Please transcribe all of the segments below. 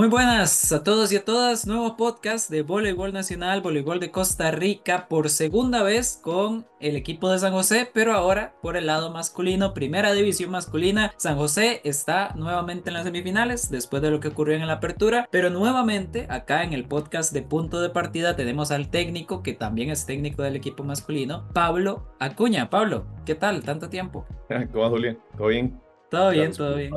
Muy buenas a todos y a todas, nuevo podcast de voleibol nacional, voleibol de Costa Rica por segunda vez con el equipo de San José, pero ahora por el lado masculino, primera división masculina, San José está nuevamente en las semifinales después de lo que ocurrió en la apertura, pero nuevamente acá en el podcast de punto de partida tenemos al técnico que también es técnico del equipo masculino, Pablo Acuña. Pablo, ¿qué tal? Tanto tiempo. ¿Cómo va, Julián? ¿Todo bien? Todo bien, todo bien.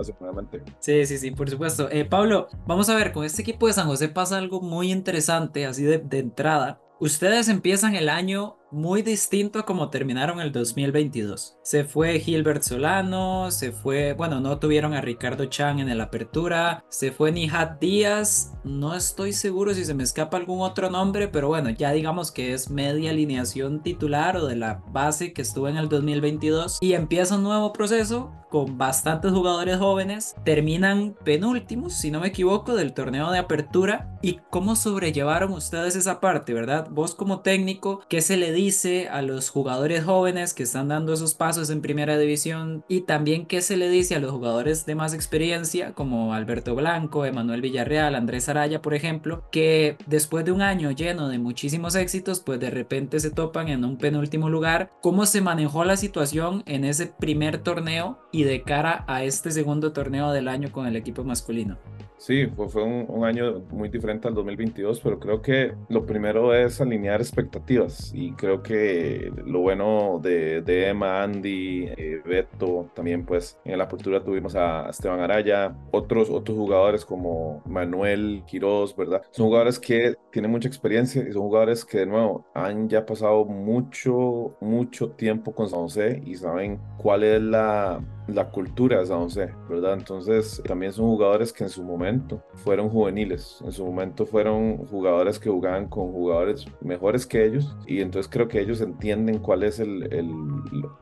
Sí, sí, sí, por supuesto. Eh, Pablo, vamos a ver, con este equipo de San José pasa algo muy interesante, así de, de entrada. Ustedes empiezan el año muy distinto a como terminaron el 2022. Se fue Gilbert Solano, se fue, bueno, no tuvieron a Ricardo Chan en el apertura, se fue Nihat Díaz, no estoy seguro si se me escapa algún otro nombre, pero bueno, ya digamos que es media alineación titular o de la base que estuvo en el 2022 y empieza un nuevo proceso con bastantes jugadores jóvenes, terminan penúltimos, si no me equivoco, del torneo de apertura. ¿Y cómo sobrellevaron ustedes esa parte, verdad? Vos como técnico, ¿qué se le dice a los jugadores jóvenes que están dando esos pasos en primera división? Y también, ¿qué se le dice a los jugadores de más experiencia, como Alberto Blanco, Emanuel Villarreal, Andrés Araya, por ejemplo, que después de un año lleno de muchísimos éxitos, pues de repente se topan en un penúltimo lugar? ¿Cómo se manejó la situación en ese primer torneo? Y de cara a este segundo torneo del año con el equipo masculino? Sí, fue un, año muy diferente al 2022, pero creo que lo primero es alinear expectativas y creo que lo bueno de, Emma, Andy, eh, Beto, también pues en la apertura tuvimos a Esteban Araya, otros, otros jugadores como Manuel Quiroz, ¿verdad? Son jugadores que tienen mucha experiencia y son jugadores que de nuevo han ya pasado mucho, mucho tiempo con San José y saben cuál es la la cultura de San José, ¿verdad? Entonces también son jugadores que en su momento fueron juveniles, en su momento fueron jugadores que jugaban con jugadores mejores que ellos y entonces creo que ellos entienden cuál es el, el,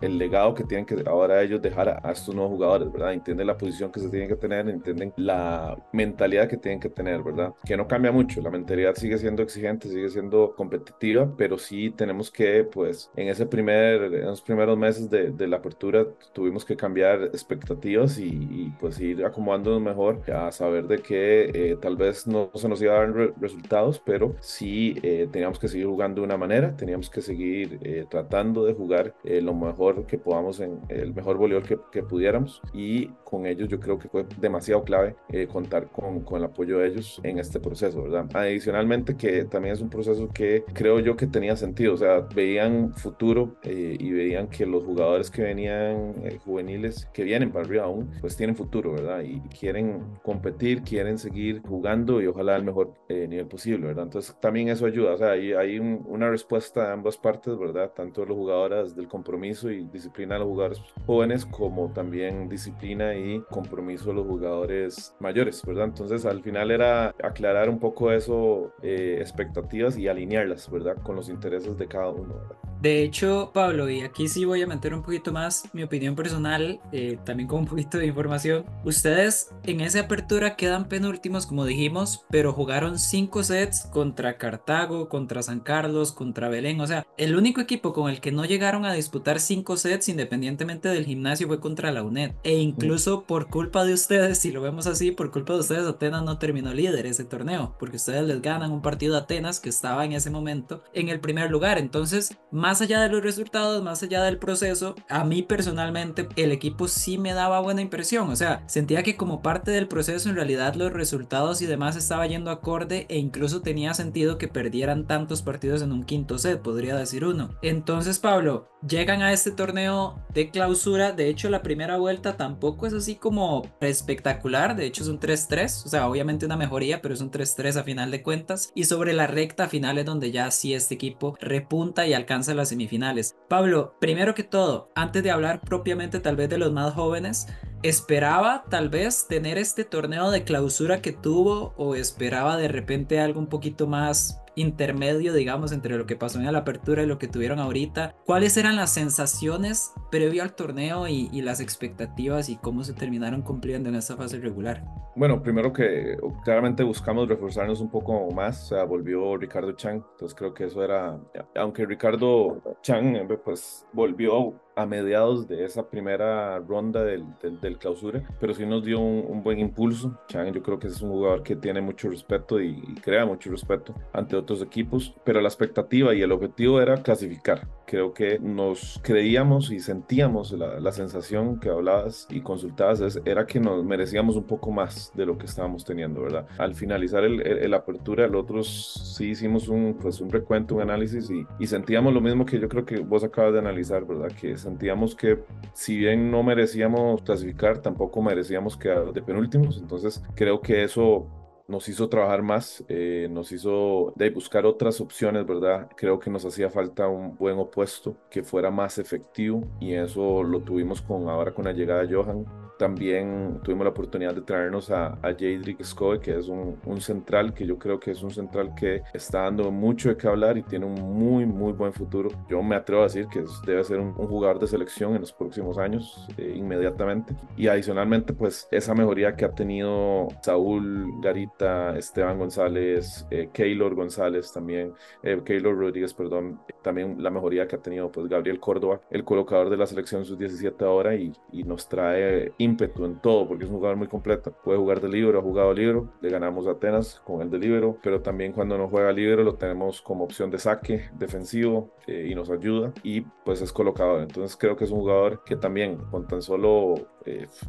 el legado que tienen que ahora ellos dejar a, estos nuevos jugadores, ¿verdad? Entienden la posición que se tienen que tener, entienden la mentalidad que tienen que tener, ¿verdad? Que no cambia mucho, la mentalidad sigue siendo exigente, sigue siendo competitiva, pero sí tenemos que, pues, en ese primer, en los primeros meses de, de la apertura tuvimos que cambiar expectativas y, pues ir acomodándonos mejor a saber de que eh, tal vez no se nos iba a dar resultados, pero sí eh, teníamos que seguir jugando de una manera, teníamos que seguir eh, tratando de jugar lo mejor que podamos en el mejor voleibol que, que, pudiéramos y con ellos yo creo que fue demasiado clave contar con, con el apoyo de ellos en este proceso, ¿verdad? Adicionalmente que también es un proceso que creo yo que tenía sentido, o sea, veían futuro y veían que los jugadores que venían juveniles que vienen para arriba aún, pues tienen futuro, ¿verdad? Y quieren competir, quieren seguir jugando y ojalá al mejor eh, nivel posible, ¿verdad? Entonces también eso ayuda, o sea, hay, hay una respuesta de ambas partes, ¿verdad? Tanto de los jugadores del compromiso y disciplina de los jugadores jóvenes como también disciplina y compromiso de los jugadores mayores, ¿verdad? Entonces al final era aclarar un poco eso, eh, expectativas y alinearlas, ¿verdad? Con los intereses de cada uno, ¿verdad? De hecho, Pablo, y aquí sí voy a meter un poquito más mi opinión personal, eh, también con un poquito de información. Ustedes en esa apertura quedan penúltimos, como dijimos, pero jugaron cinco sets contra Cartago, contra San Carlos, contra Belén. O sea, el único equipo con el que no llegaron a disputar cinco sets, independientemente del gimnasio, fue contra la UNED. E incluso por culpa de ustedes, si lo vemos así, por culpa de ustedes, Atenas no terminó líder ese torneo, porque ustedes les ganan un partido a Atenas que estaba en ese momento en el primer lugar. Entonces, más más allá de los resultados, más allá del proceso, a mí personalmente el equipo sí me daba buena impresión. O sea, sentía que como parte del proceso en realidad los resultados y demás estaba yendo acorde e incluso tenía sentido que perdieran tantos partidos en un quinto set, podría decir uno. Entonces, Pablo, llegan a este torneo de clausura. De hecho, la primera vuelta tampoco es así como espectacular. De hecho, es un 3-3. O sea, obviamente una mejoría, pero es un 3-3 a final de cuentas. Y sobre la recta final es donde ya sí este equipo repunta y alcanza semifinales. Pablo, primero que todo, antes de hablar propiamente tal vez de los más jóvenes, ¿Esperaba tal vez tener este torneo de clausura que tuvo o esperaba de repente algo un poquito más intermedio, digamos, entre lo que pasó en la apertura y lo que tuvieron ahorita. ¿Cuáles eran las sensaciones previo al torneo y, y las expectativas y cómo se terminaron cumpliendo en esta fase regular? Bueno, primero que claramente buscamos reforzarnos un poco más, o sea, volvió Ricardo Chang, entonces creo que eso era, aunque Ricardo Chang pues volvió a mediados de esa primera ronda del, del, clausura, pero sí nos dio un, buen impulso. Chang yo creo que es un jugador que tiene mucho respeto y, crea mucho respeto ante otros equipos, pero la expectativa y el objetivo era clasificar. Creo que nos creíamos y sentíamos la, la sensación que hablabas y consultabas era que nos merecíamos un poco más de lo que estábamos teniendo, ¿verdad? Al finalizar el, el, apertura, nosotros sí hicimos un, pues un recuento, un análisis y, y sentíamos lo mismo que yo creo que vos acabas de analizar, ¿verdad? Que sentíamos que si bien no merecíamos clasificar, tampoco merecíamos quedar de penúltimos. Entonces creo que eso nos hizo trabajar más, eh, nos hizo buscar otras opciones, ¿verdad? Creo que nos hacía falta un buen opuesto que fuera más efectivo y eso lo tuvimos con ahora con la llegada de Johan también tuvimos la oportunidad de traernos a, a Jadrick Scoe, que es un, un, central que yo creo que es un central que está dando mucho de qué hablar y tiene un muy, muy buen futuro. Yo me atrevo a decir que debe ser un, jugador de selección en los próximos años, eh, inmediatamente. Y adicionalmente, pues esa mejoría que ha tenido Saúl Garita, Esteban González, eh, Keylor González también, eh, Keylor Rodríguez, perdón, también la mejoría que ha tenido pues Gabriel Córdoba, el colocador de la selección sub-17 ahora y, y nos trae ímpetu en todo, porque es un jugador muy completo. Puede jugar de libro, ha jugado libro, le ganamos a Atenas con el de libro, pero también cuando no juega libro lo tenemos como opción de saque defensivo eh, y nos ayuda y pues es colocador. Entonces creo que es un jugador que también con tan solo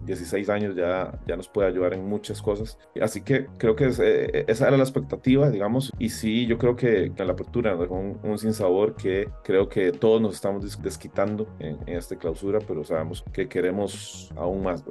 16 eh, años ya, ya nos puede ayudar en muchas cosas. Así que creo que eh, esa era la expectativa, digamos, y sí, yo creo que en la apertura nos un, un sinsabor que creo que todos nos estamos desquitando en, en esta clausura, pero sabemos que queremos aún más,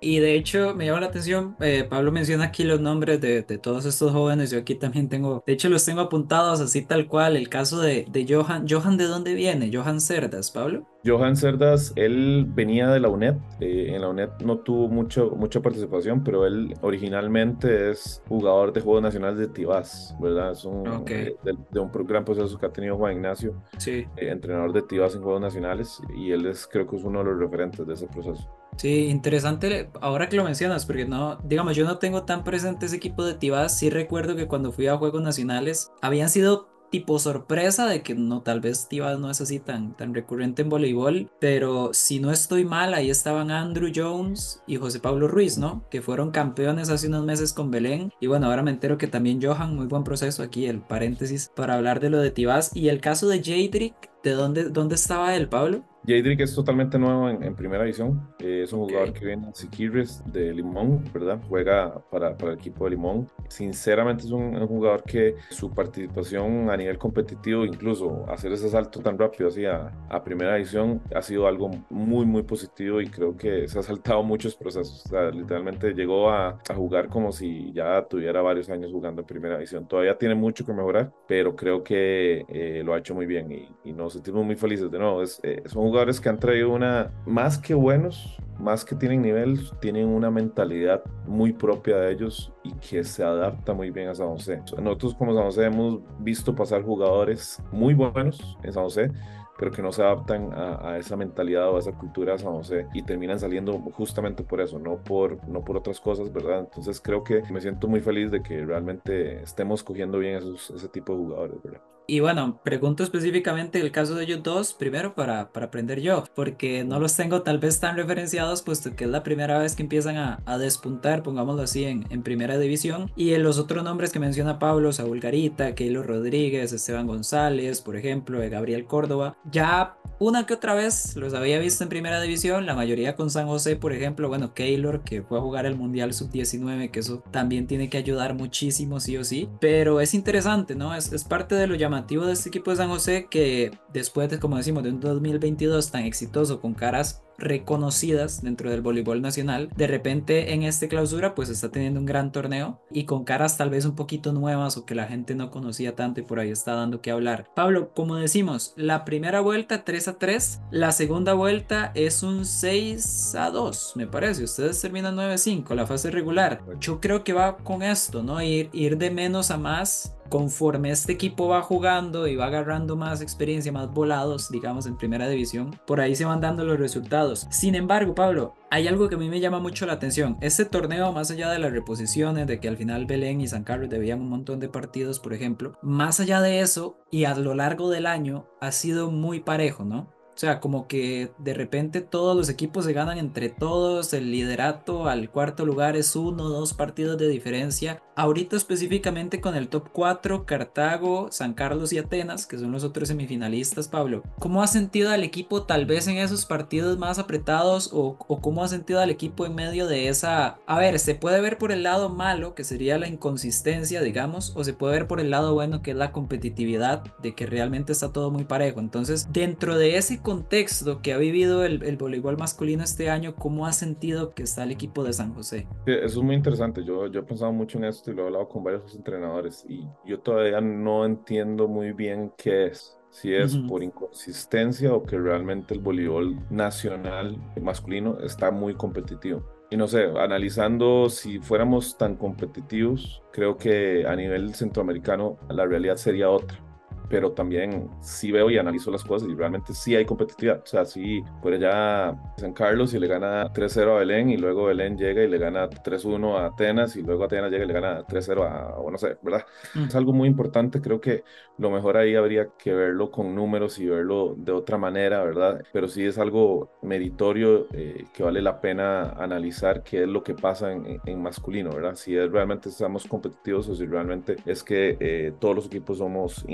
y de hecho me llama la atención, eh, Pablo menciona aquí los nombres de, de, todos estos jóvenes, yo aquí también tengo, de hecho los tengo apuntados así tal cual, el caso de, de Johan, Johan de dónde viene, Johan Cerdas, Pablo. Johan Cerdas, él venía de la UNED, eh, en la UNED no tuvo mucho, mucha participación, pero él originalmente es jugador de Juegos Nacionales de Tibás, ¿verdad? Es un, eh, de, un gran proceso que ha tenido Juan Ignacio, sí. entrenador de Tibás en Juegos Nacionales, y él es creo que es uno de los referentes de ese proceso. Sí, interesante ahora que lo mencionas, porque no, digamos, yo no tengo tan presente ese equipo de Tibás. Sí recuerdo que cuando fui a Juegos Nacionales habían sido tipo sorpresa de que no, tal vez Tibas no es así tan, tan recurrente en voleibol, pero si no estoy mal, ahí estaban Andrew Jones y José Pablo Ruiz, ¿no? Que fueron campeones hace unos meses con Belén. Y bueno, ahora me entero que también Johan, muy buen proceso aquí, el paréntesis para hablar de lo de Tibas. Y el caso de Jadrick, ¿de dónde, dónde estaba él, Pablo? Jadrick es totalmente nuevo en, primera división. Eh, es un jugador que viene Siquirres de Limón, ¿verdad? Juega para, para, el equipo de Limón. Sinceramente es un, jugador que su participación a nivel competitivo, incluso hacer ese salto tan rápido hacia a primera división, ha sido algo muy, muy positivo y creo que se ha saltado muchos procesos. O sea, literalmente llegó a, a jugar como si ya tuviera varios años jugando en primera división. Todavía tiene mucho que mejorar, pero creo que eh, lo ha hecho muy bien y, y, nos sentimos muy felices de nuevo. Es, eh, es un jugadores que han traído una, más que buenos, más que tienen nivel, tienen una mentalidad muy propia de ellos y que se adapta muy bien a San José. Nosotros como San José hemos visto pasar jugadores muy buenos en San José, pero que no se adaptan a, esa mentalidad o a esa cultura de San José y terminan saliendo justamente por eso, no por, no por otras cosas, ¿verdad? Entonces creo que me siento muy feliz de que realmente estemos cogiendo bien esos, ese tipo de jugadores, ¿verdad? Y bueno, pregunto específicamente el caso de ellos dos, primero para, para aprender yo, porque no los tengo tal vez tan referenciados, puesto que es la primera vez que empiezan a, a despuntar, pongámoslo así, en, en, primera división. Y en los otros nombres que menciona Pablo, Saúl Garita, Keilo Rodríguez, Esteban González, por ejemplo, de Gabriel Córdoba, ya una que otra vez los había visto en primera división, la mayoría con San José, por ejemplo, bueno, Keylor, que fue a jugar el Mundial Sub-19, que eso también tiene que ayudar muchísimo, sí o sí, pero es interesante, ¿no? Es, es parte de lo llamativo de este equipo de San José que después de, como decimos, de un 2022 tan exitoso con caras reconocidas dentro del voleibol nacional, de repente en este clausura pues está teniendo un gran torneo y con caras tal vez un poquito nuevas o que la gente no conocía tanto y por ahí está dando que hablar. Pablo, como decimos, la primera vuelta 3 a 3, la segunda vuelta es un 6 a 2, me parece. Ustedes terminan 9 a 5, la fase regular. Yo creo que va con esto, ¿no? Ir, ir de menos a más conforme este equipo va jugando y va agarrando más experiencia, más volados, digamos, en primera división, por ahí se van dando los resultados. Sin embargo, Pablo, hay algo que a mí me llama mucho la atención. Este torneo, más allá de las reposiciones, de que al final Belén y San Carlos debían un montón de partidos, por ejemplo, más allá de eso y a lo largo del año ha sido muy parejo, ¿no? O sea, como que de repente todos los equipos se ganan entre todos, el liderato al cuarto lugar es uno o dos partidos de diferencia. Ahorita específicamente con el top 4, Cartago, San Carlos y Atenas, que son los otros semifinalistas, Pablo. ¿Cómo ha sentido al equipo tal vez en esos partidos más apretados o, o cómo ha sentido al equipo en medio de esa... A ver, se puede ver por el lado malo, que sería la inconsistencia, digamos, o se puede ver por el lado bueno, que es la competitividad, de que realmente está todo muy parejo. Entonces, dentro de ese contexto que ha vivido el, el, voleibol masculino este año, ¿cómo ha sentido que está el equipo de San José? Eso es muy interesante. Yo, yo he pensado mucho en esto y lo he hablado con varios entrenadores y yo todavía no entiendo muy bien qué es. Si es uh -huh. por inconsistencia o que realmente el voleibol nacional masculino está muy competitivo. Y no sé, analizando si fuéramos tan competitivos, creo que a nivel centroamericano la realidad sería otra pero también sí veo y analizo las cosas y realmente sí hay competitividad. O sea, sí, por allá San Carlos y le gana 3-0 a Belén y luego Belén llega y le gana 3-1 a Atenas y luego Atenas llega y le gana 3-0 a, o no sé, ¿verdad? Mm. Es algo muy importante, creo que lo mejor ahí habría que verlo con números y verlo de otra manera, ¿verdad? Pero sí es algo meritorio eh, que vale la pena analizar qué es lo que pasa en, en masculino, ¿verdad? Si es realmente estamos competitivos o si realmente es que eh, todos los equipos somos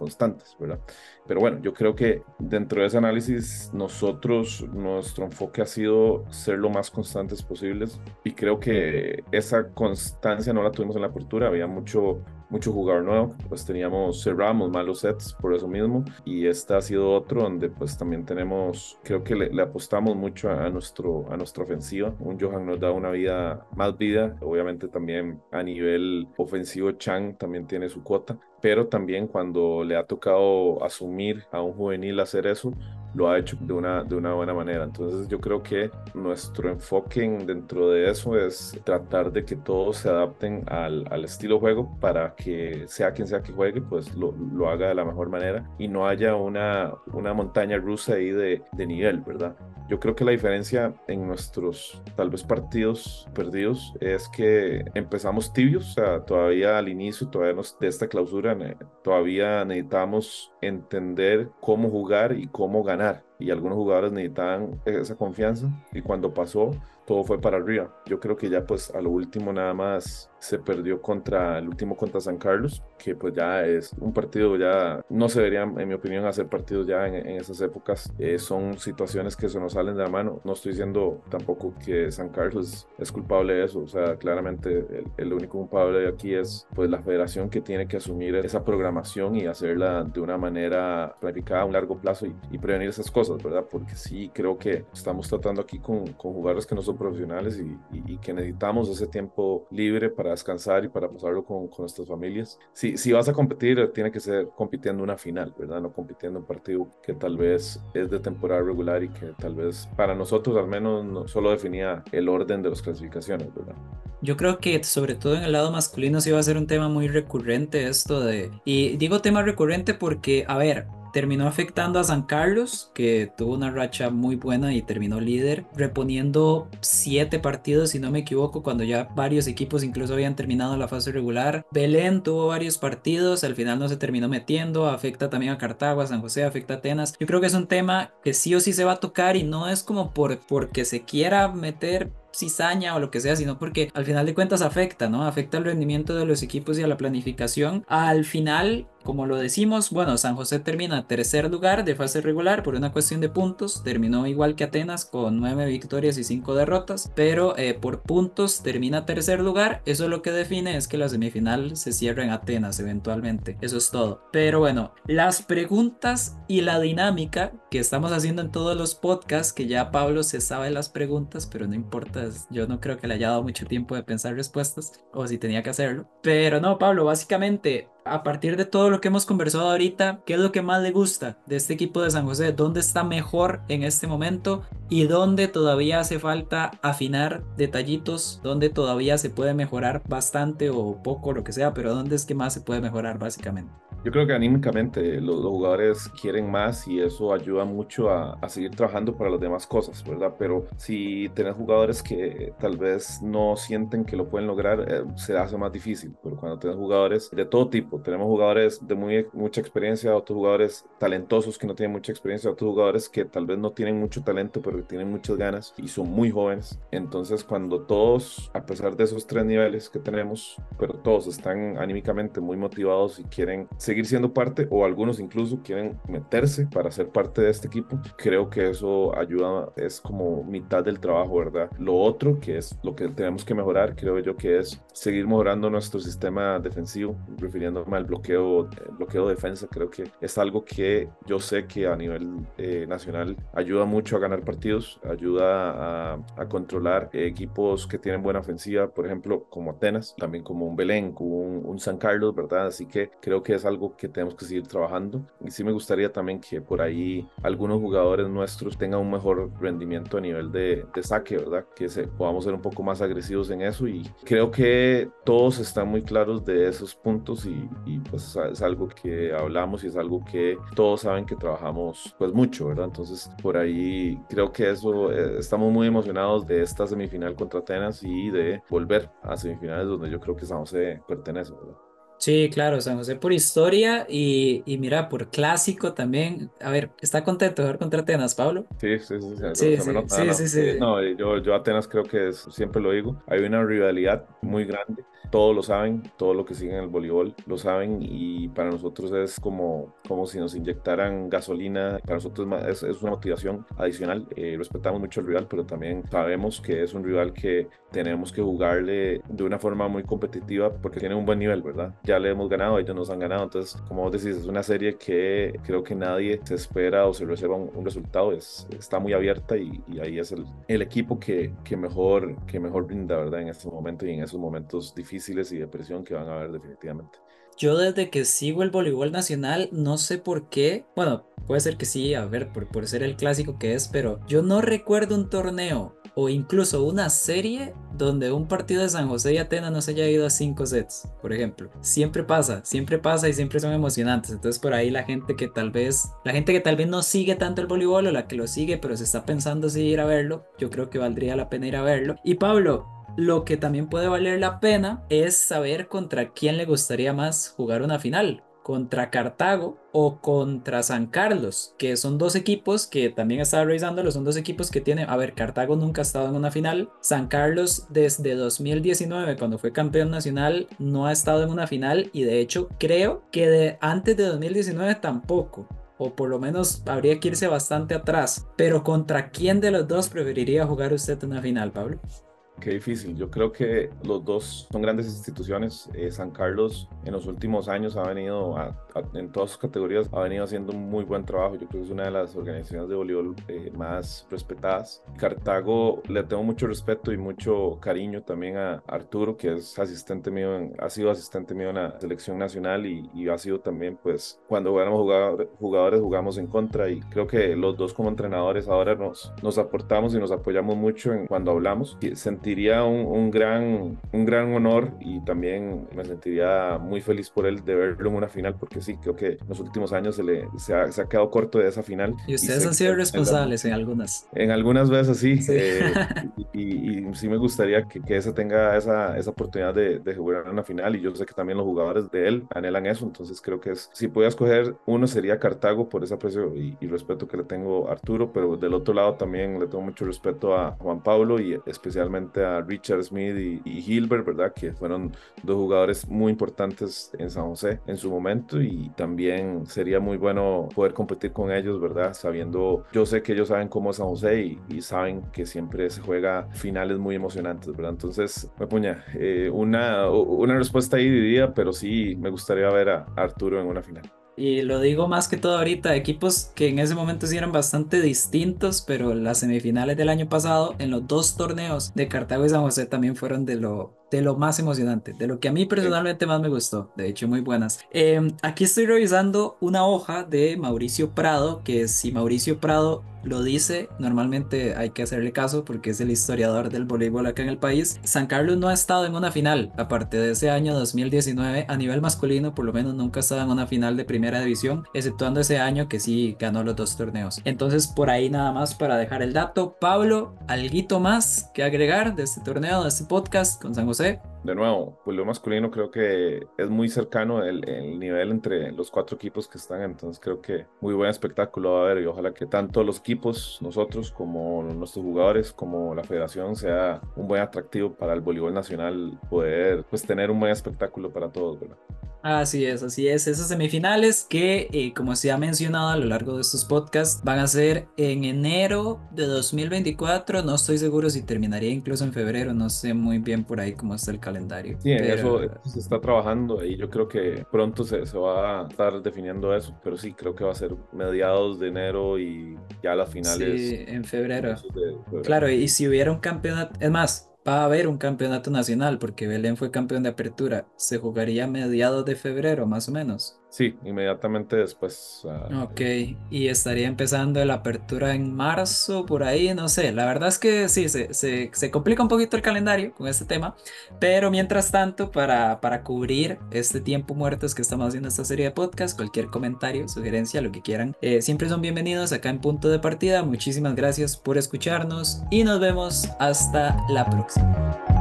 constantes, ¿verdad? Pero bueno, yo creo que dentro de ese análisis nosotros, nuestro enfoque ha sido ser lo más constantes posibles y creo que esa constancia no la tuvimos en la apertura, había mucho, mucho jugador nuevo, pues teníamos, cerramos malos sets por eso mismo. Y este ha sido otro donde pues también tenemos, creo que le, apostamos mucho a, a, nuestro, a nuestra ofensiva, un Johan nos da una vida, más vida, obviamente también a nivel ofensivo Chang también tiene su cuota, pero también cuando le ha tocado asumir a un juvenil hacer eso, lo ha hecho de una, de una buena manera. Entonces yo creo que nuestro enfoque en, dentro de eso es tratar de que todos se adapten al, al, estilo juego para que sea quien sea que juegue, pues lo, lo, haga de la mejor manera y no haya una, una montaña rusa ahí de, de nivel, ¿verdad? Yo creo que la diferencia en nuestros tal vez partidos perdidos es que empezamos tibios, o sea, todavía al inicio todavía nos, de esta clausura todavía necesitamos entender cómo jugar y cómo ganar y algunos jugadores necesitaban esa confianza y cuando pasó todo fue para arriba. Yo creo que ya pues a lo último nada más se perdió contra el último contra San Carlos, que pues ya es un partido ya no se deberían en mi opinión hacer partidos ya en, en esas épocas. Eh, son situaciones que se nos salen de la mano. No estoy diciendo tampoco que San Carlos es culpable de eso, o sea, claramente el, el único culpable aquí es pues la federación que tiene que asumir esa programación y hacerla de una manera planificada a un largo plazo y, y prevenir esas cosas, ¿verdad? Porque sí creo que estamos tratando aquí con, con jugadores que no son profesionales y, y, y, que necesitamos ese tiempo libre para descansar y para pasarlo con, con nuestras familias. Si, si, vas a competir, tiene que ser compitiendo una final, ¿verdad? No compitiendo un partido que tal vez es de temporada regular y que tal vez para nosotros al menos no, solo definía el orden de las clasificaciones, ¿verdad? Yo creo que sobre todo en el lado masculino sí va a ser un tema muy recurrente esto de... Y digo tema recurrente porque, a ver, terminó afectando a San Carlos, que tuvo una racha muy buena y terminó líder, reponiendo siete partidos, si no me equivoco, cuando ya varios equipos incluso habían terminado la fase regular. Belén tuvo varios partidos, al final no se terminó metiendo, afecta también a Cartago, San José, afecta a Atenas. Yo creo que es un tema que sí o sí se va a tocar y no es como por, porque se quiera meter cizaña o lo que sea, sino porque al final de cuentas afecta, ¿no? Afecta el rendimiento de los equipos y a la planificación. Al final, como lo decimos, bueno, San José termina tercer lugar de fase regular por una cuestión de puntos, terminó igual que Atenas con nueve victorias y cinco derrotas, pero eh, por puntos termina tercer lugar, eso lo que define es que la semifinal se cierra en Atenas eventualmente, eso es todo. Pero bueno, las preguntas y la dinámica que estamos haciendo en todos los podcasts, que ya Pablo se sabe las preguntas, pero no importa preguntas. Yo no creo que le haya dado mucho tiempo de pensar respuestas o si tenía que hacerlo. Pero no, Pablo, básicamente, a partir de todo lo que hemos conversado ahorita, ¿qué es lo que más le gusta de este equipo de San José? ¿Dónde está mejor en este momento y dónde todavía hace falta afinar detallitos? ¿Dónde todavía se puede mejorar bastante o poco, lo que sea? Pero ¿dónde es que más se puede mejorar básicamente? Yo creo que anímicamente los, jugadores quieren más y eso ayuda mucho a, a, seguir trabajando para las demás cosas, ¿verdad? Pero si tenés jugadores que tal vez no sienten que lo pueden lograr, eh, se hace más difícil. Pero cuando tenés jugadores de todo tipo, tenemos jugadores de muy, mucha experiencia, otros jugadores talentosos que no tienen mucha experiencia, otros jugadores que tal vez no tienen mucho talento, pero que tienen muchas ganas y son muy jóvenes. Entonces, cuando todos, a pesar de esos tres niveles que tenemos, pero todos están anímicamente muy motivados y quieren seguir siendo parte o algunos incluso quieren meterse para ser parte de este equipo, creo que eso ayuda, es como mitad del trabajo, ¿verdad? Lo otro, que es lo que tenemos que mejorar, creo yo que es seguir mejorando nuestro sistema defensivo, refiriéndome al bloqueo, eh, bloqueo defensa, creo que es algo que yo sé que a nivel eh, nacional ayuda mucho a ganar partidos, ayuda a, a controlar equipos que tienen buena ofensiva, por ejemplo, como Atenas, también como un Belén, como un, un San Carlos, ¿verdad? Así que creo que es algo que tenemos que seguir trabajando. Y sí me gustaría también que por ahí algunos jugadores nuestros tengan un mejor rendimiento a nivel de, de saque, ¿verdad? Que se, podamos ser un poco más agresivos en eso. Y creo que todos están muy claros de esos puntos y, y pues es algo que hablamos y es algo que todos saben que trabajamos pues mucho, ¿verdad? Entonces por ahí creo que eso, eh, estamos muy emocionados de esta semifinal contra Atenas y de volver a semifinales donde yo creo que San José pertenece, ¿verdad? Sí, claro, San José por historia y, y mira, por clásico también. A ver, ¿está contento de jugar contra Atenas, Pablo? Sí, sí, sí. sí, Sí, sí, sí, no, sí, sí. eh, no, eh, yo, yo Atenas creo que es- siempre lo digo, hay una rivalidad muy grande, todos lo saben, todos los que siguen el voleibol lo saben y para nosotros es como, como si nos inyectaran gasolina, para nosotros es, es, una motivación adicional, eh, respetamos mucho al rival, pero también sabemos que es un rival que tenemos que jugarle de una forma muy competitiva porque tiene un buen nivel, ¿verdad? Ya le hemos ganado, ellos nos han ganado, entonces, como vos decís, es una serie que creo que nadie se espera o se reserva un, resultado, es, está muy abierta y, ahí es el, equipo que, que, mejor, que mejor brinda, ¿verdad? En estos momentos y en esos momentos difíciles y de presión que van a haber definitivamente. Yo desde que sigo el voleibol nacional, no sé por qué, bueno, puede ser que sí, a ver, por, por ser el clásico que es, pero yo no recuerdo un torneo o incluso una serie donde un partido de San José y Atenas no se haya ido a cinco sets, por ejemplo. Siempre pasa, siempre pasa y siempre son emocionantes. Entonces por ahí la gente que tal vez, la gente que tal vez no sigue tanto el voleibol o la que lo sigue pero se está pensando si ir a verlo, yo creo que valdría la pena ir a verlo. Y Pablo, lo que también puede valer la pena es saber contra quién le gustaría más jugar una final. Contra Cartago o contra San Carlos, que son dos equipos que también estaba revisándolo, son dos equipos que tienen, a ver, Cartago nunca ha estado en una final, San Carlos desde 2019, cuando fue campeón nacional, no ha estado en una final y de hecho creo que antes de 2019 tampoco o por lo menos habría que irse bastante atrás. Pero ¿contra quién de los dos preferiría jugar usted una final, Pablo? Qué difícil. Yo creo que los dos son grandes instituciones. Eh, San Carlos en los últimos años ha venido, a, a, en todas sus categorías, ha venido haciendo un muy buen trabajo. Yo creo que es una de las organizaciones de voleibol eh, más respetadas. Cartago le tengo mucho respeto y mucho cariño también a Arturo, que es asistente mío, en, ha sido asistente mío en la selección nacional y, y ha sido también, pues, cuando éramos jugadores, jugadores jugamos en contra y creo que los dos como entrenadores ahora nos, nos aportamos y nos apoyamos mucho en cuando hablamos. Sentí sentiría un, un, gran, un gran honor y también me sentiría muy feliz por él de verlo en una final, porque sí, creo que en los últimos años se, le, se, ha, se ha quedado corto de esa final. Y ustedes y han sido responsables en, en, algunas. En algunas veces sí, sí. Eh, y, y, sí me gustaría que, que ese tenga esa, esa oportunidad de, de, jugar en una final y yo sé que también los jugadores de él anhelan eso, entonces creo que es, si pudiera escoger uno sería Cartago por ese aprecio y, y respeto que le tengo a Arturo, pero del otro lado también le tengo mucho respeto a Juan Pablo y especialmente a Richard Smith y, Hilbert, ¿verdad? Que fueron dos jugadores muy importantes en San José en su momento y también sería muy bueno poder competir con ellos, ¿verdad? Sabiendo, yo sé que ellos saben cómo es San José y, y saben que siempre se juega finales muy emocionantes, ¿verdad? Entonces, me puña, eh, una, una respuesta ahí dividida, pero sí me gustaría ver a Arturo en una final. Y lo digo más que todo ahorita, equipos que en ese momento sí eran bastante distintos, pero las semifinales del año pasado en los dos torneos de Cartago y San José también fueron de lo, de lo más emocionante, de lo que a mí personalmente más me gustó, de hecho muy buenas. Em, aquí estoy revisando una hoja de Mauricio Prado, que si Mauricio Prado lo dice, normalmente hay que hacerle caso porque es el historiador del voleibol acá en el país. San Carlos no ha estado en una final, aparte de ese año 2019, a nivel masculino por lo menos nunca ha estado en una final de primera división, exceptuando ese año que sí ganó los dos torneos. Entonces por ahí nada más para dejar el dato. Pablo, ¿alguito más que agregar de este torneo, de este podcast con San José? De nuevo, pues lo masculino creo que es muy cercano el, el, nivel entre los cuatro equipos que están, entonces creo que muy buen espectáculo va a haber y ojalá que tanto los equipos, nosotros como nuestros jugadores, como la federación sea un buen atractivo para el voleibol nacional, poder pues tener un buen espectáculo para todos, ¿verdad? Así es, así es. Esas semifinales que, eh, como se ha mencionado a lo largo de estos podcasts, van a ser en enero de 2024. No estoy seguro si terminaría incluso en febrero. No sé muy bien por ahí cómo está el calendario. Sí, eso, se está trabajando y yo creo que pronto se, se, va a estar definiendo eso. Pero sí, creo que va a ser mediados de enero y ya las finales. Sí, en febrero. Claro, y si hubiera un campeonato, es más, va a haber un campeonato nacional porque Belén fue campeón de apertura. Se jugaría a mediados de febrero, más o menos. Sí, inmediatamente después. Uh, ok, y estaría empezando la apertura en marzo, por ahí, no sé. La verdad es que sí, se, se, se, complica un poquito el calendario con este tema, pero mientras tanto, para, para cubrir este tiempo muertos que estamos haciendo esta serie de podcast, cualquier comentario, sugerencia, lo que quieran, eh, siempre son bienvenidos acá en Punto de Partida. Muchísimas gracias por escucharnos y nos vemos hasta la próxima.